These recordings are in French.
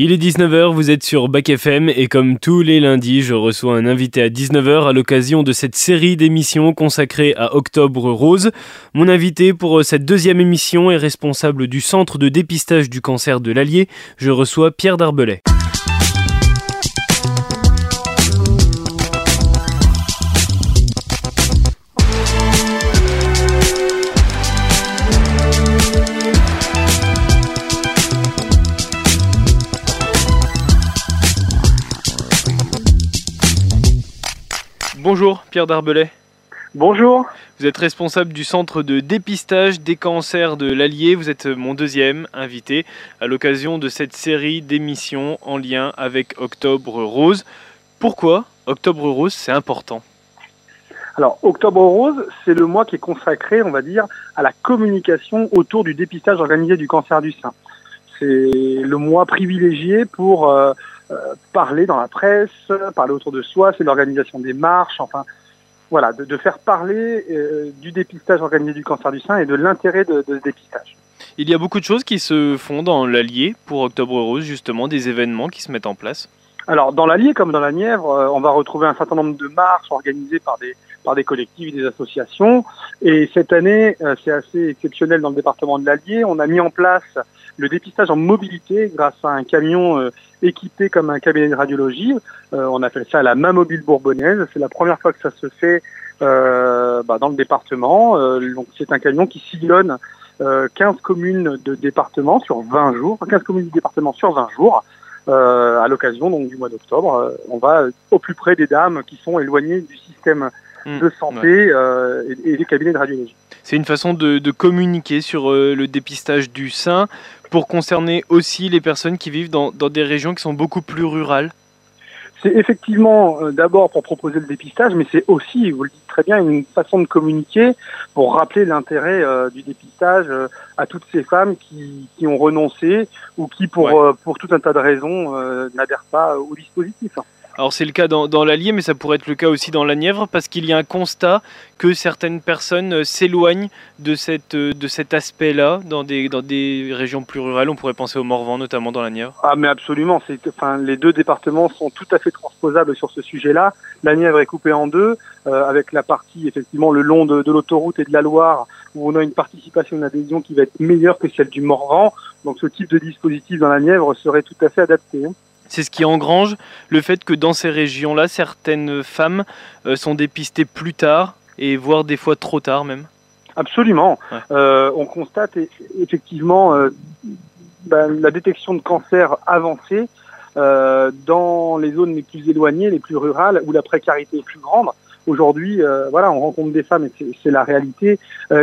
Il est 19h, vous êtes sur Bac FM et comme tous les lundis, je reçois un invité à 19h à l'occasion de cette série d'émissions consacrée à Octobre Rose. Mon invité pour cette deuxième émission est responsable du centre de dépistage du cancer de l'Allier. Je reçois Pierre Darbelay. Bonjour Pierre Darbelay. Bonjour. Vous êtes responsable du centre de dépistage des cancers de l'Allier. Vous êtes mon deuxième invité à l'occasion de cette série d'émissions en lien avec Octobre Rose. Pourquoi Octobre Rose, c'est important? Alors, Octobre Rose, c'est le mois qui est consacré, on va dire, à la communication autour du dépistage organisé du cancer du sein. C'est le mois privilégié pour euh, parler dans la presse, parler autour de soi, c'est l'organisation des marches, enfin voilà, de, faire parler euh, du dépistage organisé du cancer du sein et de l'intérêt de, ce dépistage. Il y a beaucoup de choses qui se font dans l'Allier pour Octobre Rose, justement, des événements qui se mettent en place. Alors, dans l'Allier comme dans la Nièvre, euh, on va retrouver un certain nombre de marches organisées par des, par des collectifs et des associations. Et cette année, c'est assez exceptionnel dans le département de l'Allier. On a mis en place le dépistage en mobilité grâce à un camion euh, équipé comme un cabinet de radiologie. Euh, on a fait ça la main mobile bourbonnaise. C'est la première fois que ça se fait euh, bah, dans le département. donc c'est un camion qui sillonne 15 communes de département sur 20 jours, 15 communes du département sur 20 jours. à l'occasion donc du mois d'octobre, on va au plus près des dames qui sont éloignées du système de santé et, des cabinets de radiologie. C'est une façon de, de communiquer sur le dépistage du sein pour concerner aussi les personnes qui vivent dans, dans des régions qui sont beaucoup plus rurales c'est effectivement euh, d'abord pour proposer le dépistage, mais c'est aussi, vous le dites très bien, une façon de communiquer pour rappeler l'intérêt euh, du dépistage euh, à toutes ces femmes qui, qui, ont renoncé ou qui, pour, pour tout un tas de raisons, n'adhèrent pas au dispositif. Alors c'est le cas dans, dans l'Allier, mais ça pourrait être le cas aussi dans la Nièvre, parce qu'il y a un constat que certaines personnes euh, s'éloignent de, euh, de cet aspect-là dans des, dans des régions plus rurales. On pourrait penser au Morvan, notamment dans la Nièvre. Ah mais absolument, enfin, les deux départements sont tout à fait transposables sur ce sujet-là. La Nièvre est coupée en deux, euh, avec la partie effectivement le long de, de l'autoroute et de la Loire, où on a une participation, une adhésion qui va être meilleure que celle du Morvan. Donc ce type de dispositif dans la Nièvre serait tout à fait adapté. C'est ce qui engrange le fait que dans ces régions-là, certaines femmes euh, sont dépistées plus tard et voire des fois trop tard même. Absolument. Euh, on constate effectivement euh, ben, la détection de cancer avancée dans les zones les plus éloignées, les plus rurales, où la précarité est plus grande. Aujourd'hui, voilà, on rencontre des femmes, et c'est la réalité,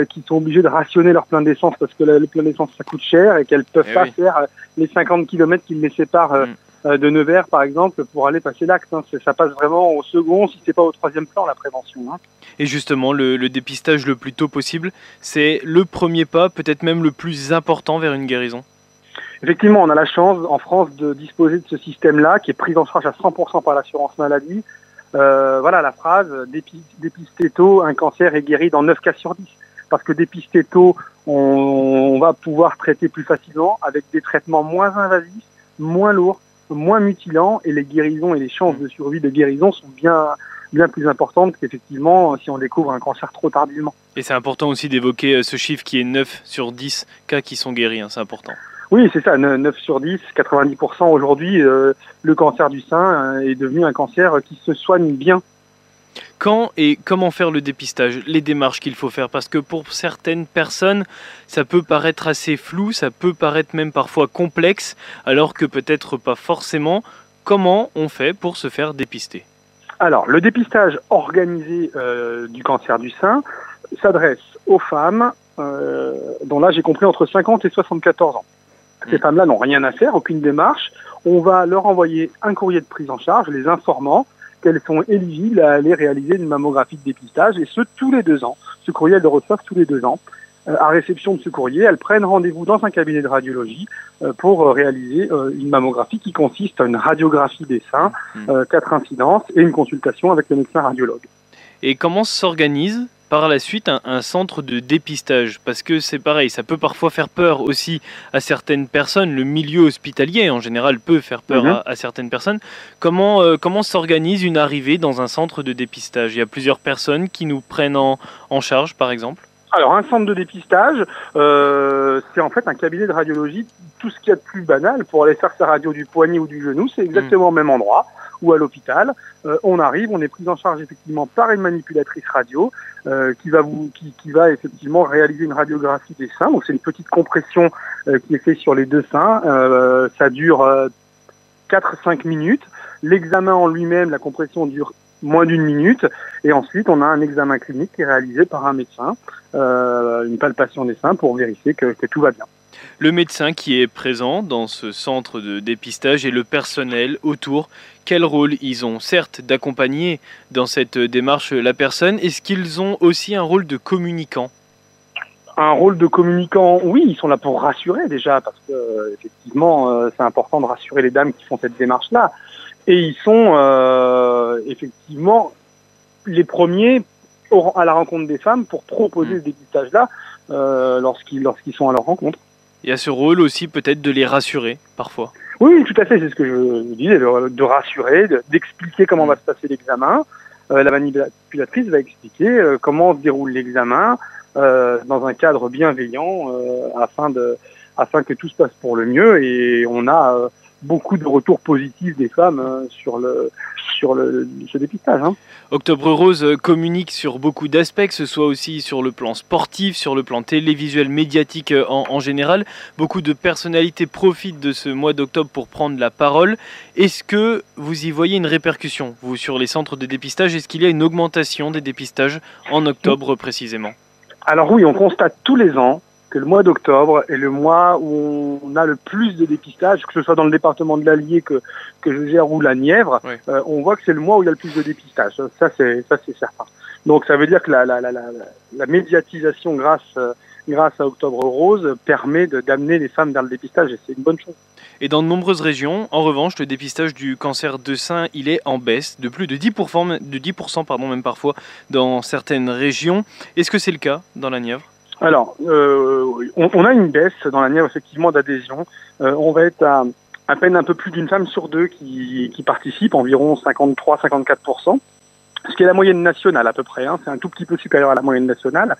qui sont obligées de rationner leur plein d'essence parce que le plein d'essence ça coûte cher et qu'elles peuvent eh pas faire les 50 km qui les séparent mm. Euh, de Nevers, par exemple, pour aller passer l'acte. Hein. Ça passe vraiment au second, si c'est pas au troisième plan, la prévention. Hein. Et justement, le, dépistage le plus tôt possible, c'est le premier pas, peut-être même le plus important vers une guérison? Effectivement, on a la chance en France de disposer de ce système-là, qui est pris en charge à 100% par l'assurance maladie. Euh, voilà la phrase dépister tôt, un cancer est guéri dans 9 cas sur 10. Parce que dépister tôt, on va pouvoir traiter plus facilement avec des traitements moins invasifs, moins lourds, moins mutilants et les guérisons et les chances de survie de guérison sont bien bien plus importantes qu'effectivement si on découvre un cancer trop tardivement. Et c'est important aussi d'évoquer euh, ce chiffre qui est 9 sur 10 cas qui sont guéris, hein, c'est important. Oui, c'est ça, 9 sur 10, 90% aujourd'hui, euh, le cancer du sein euh, est devenu un cancer qui se soigne bien quand et comment faire le dépistage, les démarches qu'il faut faire, parce que pour certaines personnes, ça peut paraître assez flou, ça peut paraître même parfois complexe, alors que peut-être pas forcément. Comment on fait pour se faire dépister? Alors, le dépistage organisé euh, du cancer du sein s'adresse aux femmes euh, dont l'âge est compris entre 50 et 74 ans. Ces mmh. femmes-là n'ont rien à faire, aucune démarche. On va leur envoyer un courrier de prise en charge les informant qu'elles sont éligibles à aller réaliser une mammographie de dépistage, et ce, tous les deux ans. Ce courrier, elles le reçoivent tous les deux ans. Euh, à réception de ce courrier, elles prennent rendez-vous dans un cabinet de radiologie euh, pour réaliser euh, une mammographie qui consiste à une radiographie des seins, mmh. quatre incidences et une consultation avec le médecin radiologue. Et comment s'organise par la suite un, centre de dépistage Parce que c'est pareil, ça peut parfois faire peur aussi à certaines personnes. Le milieu hospitalier en général peut faire peur mhm. à, certaines personnes. Comment, euh, comment s'organise une arrivée dans un centre de dépistage? Il y a plusieurs personnes qui nous prennent en, en charge par exemple? Alors un centre de dépistage, euh, c'est en fait un cabinet de radiologie, tout ce qu'il y a de plus banal pour aller faire sa radio du poignet ou du genou, c'est exactement au même endroit ou à l'hôpital. Euh, on arrive, on est pris en charge effectivement par une manipulatrice radio euh, qui va vous, qui, qui, va effectivement réaliser une radiographie des seins. Donc c'est une petite compression euh, qui est faite sur les deux seins. Euh, ça dure 4-5 minutes. L'examen en lui-même, la compression dure moins d'une minute. Et ensuite, on a un examen clinique qui est réalisé par un médecin, euh, une palpation des seins pour vérifier que, que, tout va bien. Le médecin qui est présent dans ce centre de dépistage et le personnel autour, quel rôle ils ont? Certes, d'accompagner dans cette démarche la personne, est-ce qu'ils ont aussi un rôle de communicant? Un rôle de communicant, oui, ils sont là pour rassurer déjà, parce que effectivement, euh, c'est important de rassurer les dames qui font cette démarche-là. Et ils sont euh, effectivement les premiers à la rencontre des femmes pour proposer mmh. ce dépistage-là euh, lorsqu'ils lorsqu'ils sont à leur rencontre. Il y a ce rôle aussi peut-être de les rassurer parfois. Oui, tout à fait, c'est ce que je disais, de, rassurer, d'expliquer comment mmh. va se passer l'examen. Euh, la manipulatrice va expliquer euh, comment se déroule l'examen euh, dans un cadre bienveillant euh, afin de afin que tout se passe pour le mieux et on a beaucoup de retours positifs des femmes euh, sur, le, sur le, ce dépistage. Hein. Octobre Rose communique sur beaucoup d'aspects, que ce soit aussi sur le plan sportif, sur le plan télévisuel, médiatique euh, en, en général. Beaucoup de personnalités profitent de ce mois d'octobre pour prendre la parole. Est-ce que vous y voyez une répercussion, vous, sur les centres de dépistage? Est-ce qu'il y a une augmentation des dépistages en octobre précisément? Alors oui, on constate tous les ans que le mois d'octobre est le mois où on a le plus de dépistage, que ce soit dans le département de l'Allier que, que je gère ou la Nièvre, euh, on voit que c'est le mois où il y a le plus de dépistage. Ça, c'est, ça, c'est certain. Donc, ça veut dire que la, la, la, la, médiatisation grâce, euh, grâce à Octobre Rose permet d'amener les femmes vers le dépistage et c'est une bonne chose. Et dans de nombreuses régions, en revanche, le dépistage du cancer de sein, il est en baisse de plus de 10%, de 10% pardon, même parfois dans certaines régions. Est-ce que c'est le cas dans la Nièvre? Alors, euh, on, a une baisse dans la Nièvre effectivement d'adhésion. Euh, on va être à à peine un peu plus d'une femme sur deux qui, qui participe, environ 53-54%, ce qui est la moyenne nationale à peu près. Hein, c'est un tout petit peu supérieur à la moyenne nationale.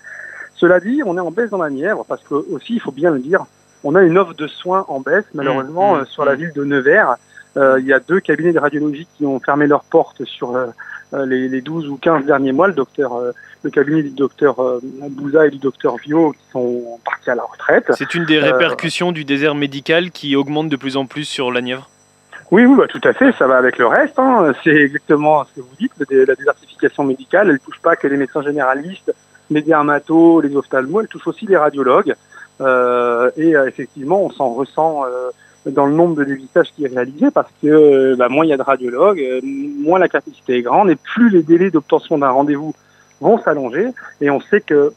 Cela dit, on est en baisse dans la Nièvre parce que aussi, il faut bien le dire, on a une offre de soins en baisse malheureusement mmh, mmh, sur la mmh. ville de Nevers. Euh, il y a deux cabinets de radiologie qui ont fermé leurs portes sur euh, les, les 12 ou 15 derniers mois. Le docteur le cabinet du docteur euh, Bouza et du docteur Vio qui sont partis à la retraite. C'est une des euh, répercussions du désert médical qui augmente de plus en plus sur la Nièvre? Oui, oui, bah, tout à fait, ça va avec le reste. Hein. C'est exactement ce que vous dites, la désertification médicale, elle ne touche pas que les médecins généralistes, les dermatos, les ophtalmos, elle touche aussi les radiologues. Euh, et effectivement, on s'en ressent dans le nombre de dépistages qui est réalisé parce que bah, moins il y a de radiologues, moins la capacité est grande et plus les délais d'obtention d'un rendez-vous vont s'allonger et on sait que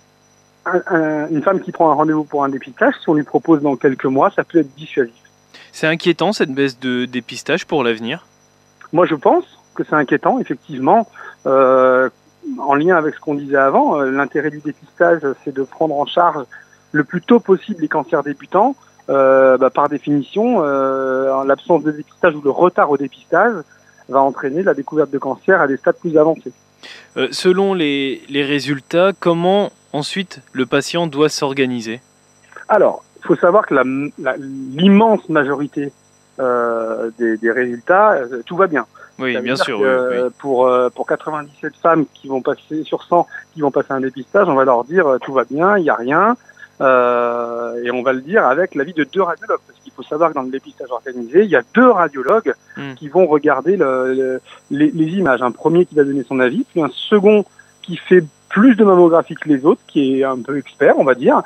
une femme qui prend un rendez-vous pour un dépistage, si on lui propose dans quelques mois, ça peut être dissuasif. C'est inquiétant cette baisse de dépistage pour l'avenir? Moi je pense que c'est inquiétant, effectivement. Euh, en lien avec ce qu'on disait avant, euh, l'intérêt du dépistage, c'est de prendre en charge le plus tôt possible les cancers débutants. Euh, bah, par définition, euh, l'absence de dépistage ou le retard au dépistage va entraîner la découverte de cancer à des stades plus avancés. Euh, selon les, résultats, comment ensuite le patient doit s'organiser? Alors, il faut savoir que l'immense majorité euh, des, résultats, tout va bien. Oui, bien sûr. Pour, pour 97 femmes qui vont passer sur 100 qui vont passer un dépistage, on va leur dire tout va bien, il n'y a rien. Euh, et on va le dire avec l'avis de deux radiologues, parce qu'il faut savoir que dans le dépistage organisé, il y a deux radiologues hmm. qui vont regarder le, les, les, images. Un premier qui va donner son avis, puis un second qui fait plus de mammographie que les autres, qui est un peu expert, on va dire,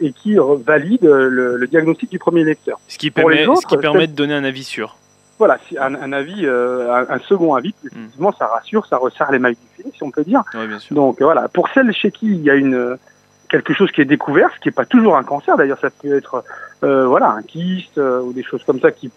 et qui valide le, le diagnostic du premier lecteur. Ce qui permet, ce qui permet de donner un avis sûr. Voilà, un, un avis, euh, un, second avis, hmm. effectivement, ça rassure, ça resserre les mailles du filet, si on peut dire. Oui, bien sûr. Donc voilà, pour celles chez qui il y a une quelque chose qui est découvert, ce qui n'est pas toujours un cancer. D'ailleurs, ça peut être euh, voilà un kyste euh, ou des choses comme ça qui,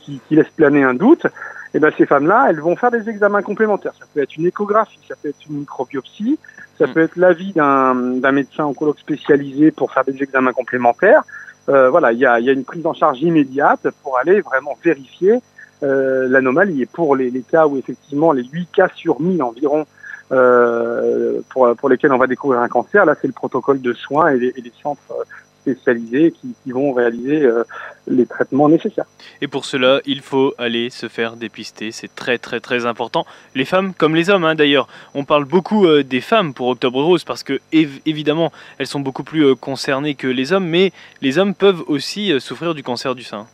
qui, qui, laissent planer un doute. et ben ces femmes-là, elles vont faire des examens complémentaires. Ça peut être une échographie, ça peut être une microbiopsie, ça mm. peut être l'avis d'un médecin oncologue spécialisé pour faire des examens complémentaires. Euh, voilà, il y a, y a, une prise en charge immédiate pour aller vraiment vérifier euh, l'anomalie. Et pour les, les, cas où effectivement les 8 cas sur 1000 environ pour, pour lesquels on va découvrir un cancer, là c'est le protocole de soins et les, et les centres spécialisés qui, qui vont réaliser euh, les traitements nécessaires. Et pour cela, il faut aller se faire dépister. C'est très très très important. Les femmes comme les hommes hein, d'ailleurs. On parle beaucoup euh, des femmes pour Octobre Rose parce que évidemment elles sont beaucoup plus euh, concernées que les hommes, mais les hommes peuvent aussi souffrir du cancer du sein.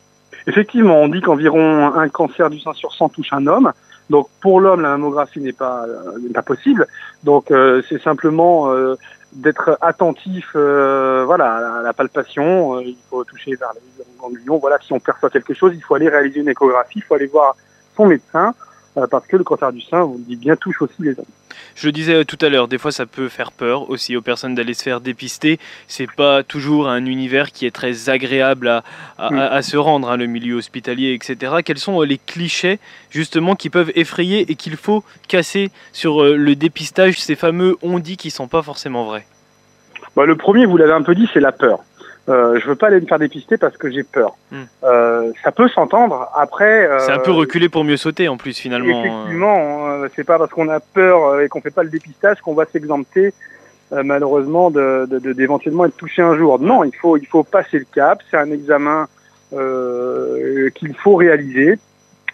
Effectivement, on dit qu'environ un cancer du sein sur 100 touche un homme. Donc pour l'homme, la mammographie n'est pas, pas possible. Donc c'est simplement d'être attentif euh, voilà, à la palpation. Euh, il faut toucher vers les ganglions. Voilà, si on perçoit quelque chose, il faut aller réaliser une échographie, il faut aller voir son médecin euh, parce que le cancer du sein, vous le dites bien, touche aussi les hommes. Je le disais tout à l'heure, des fois ça peut faire peur aussi aux personnes d'aller se faire dépister. C'est pas toujours un univers qui est très agréable à, à, se rendre, hein, le milieu hospitalier, etc. Quels sont les clichés justement qui peuvent effrayer et qu'il faut casser sur le dépistage, ces fameux on dit qui sont pas forcément vrais? Bah, Le premier, vous l'avez un peu dit, c'est la peur. Euh, je veux pas aller me faire dépister parce que j'ai peur. Hmm. Euh, ça peut s'entendre. Après, euh, c'est un peu reculer pour mieux sauter en plus finalement. Effectivement, euh, c'est pas parce qu'on a peur et qu'on fait pas le dépistage qu'on va s'exempter euh, malheureusement de, de, d'éventuellement être touché un jour. Non, il faut il faut passer le cap. C'est un examen qu'il faut réaliser.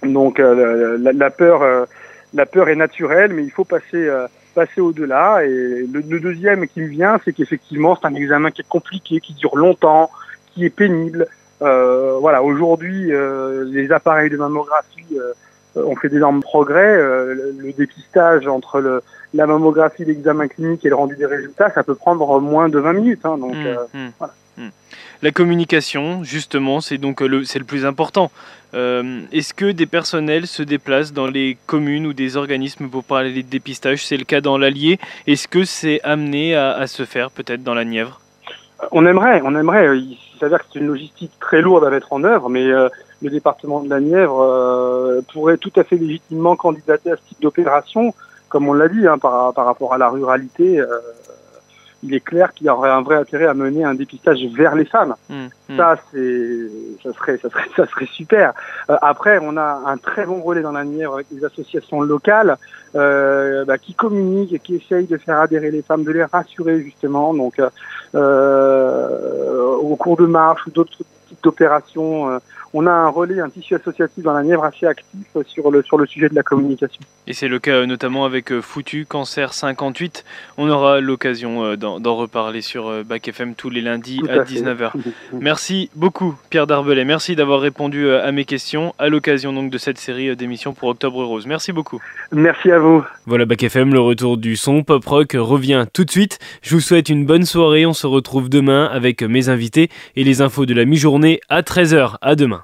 Donc la, la, peur la peur est naturelle, mais il faut passer passer au-delà. Et le, deuxième qui me vient, c'est qu'effectivement, c'est un examen qui est compliqué, qui dure longtemps, qui est pénible. Euh, voilà, aujourd'hui, euh, les appareils de mammographie euh, ont fait d'énormes progrès. Le, le, dépistage entre le, la mammographie, l'examen clinique et le rendu des résultats, ça peut prendre moins de 20 minutes. Hein, donc, mmh, mmh. voilà. Mmh. La communication, justement, c'est donc le, c'est le plus important. Euh, est-ce que des personnels se déplacent dans les communes ou des organismes pour parler de dépistage? C'est le cas dans l'Allier. Est-ce que c'est amené à, se faire peut-être dans la Nièvre? On aimerait, on aimerait. Il s'avère que c'est une logistique très lourde à mettre en œuvre, mais euh, le département de la Nièvre euh, pourrait tout à fait légitimement candidater à ce type d'opération, comme on l'a dit, hein, par, par, rapport à la ruralité. Euh, il est clair qu'il y aurait un vrai intérêt à mener un dépistage vers les femmes. Mmh, mmh. Ça, c'est, ça serait, ça serait, ça serait super. Euh, après, on a un très bon relais dans la Nièvre avec des associations locales euh, bah, qui communiquent et qui essayent de faire adhérer les femmes, de les rassurer justement. Donc, euh, au cours de marche ou d'autres types d'opérations, euh, on a un relais, un tissu associatif dans la Nièvre assez actif sur le, sur le sujet de la communication. Et c'est le cas euh, notamment avec euh, Foutu Cancer 58. On aura l'occasion euh, d'en reparler sur Bac FM tous les lundis à, à 19h. Merci beaucoup Pierre Darbelay. Merci d'avoir répondu à mes questions à l'occasion donc de cette série d'émissions pour Octobre Rose. Merci beaucoup. Merci à vous. Voilà Bac FM, le retour du son pop rock revient tout de suite. Je vous souhaite une bonne soirée. On se retrouve demain avec mes invités et les infos de la mi-journée à 13h. À demain.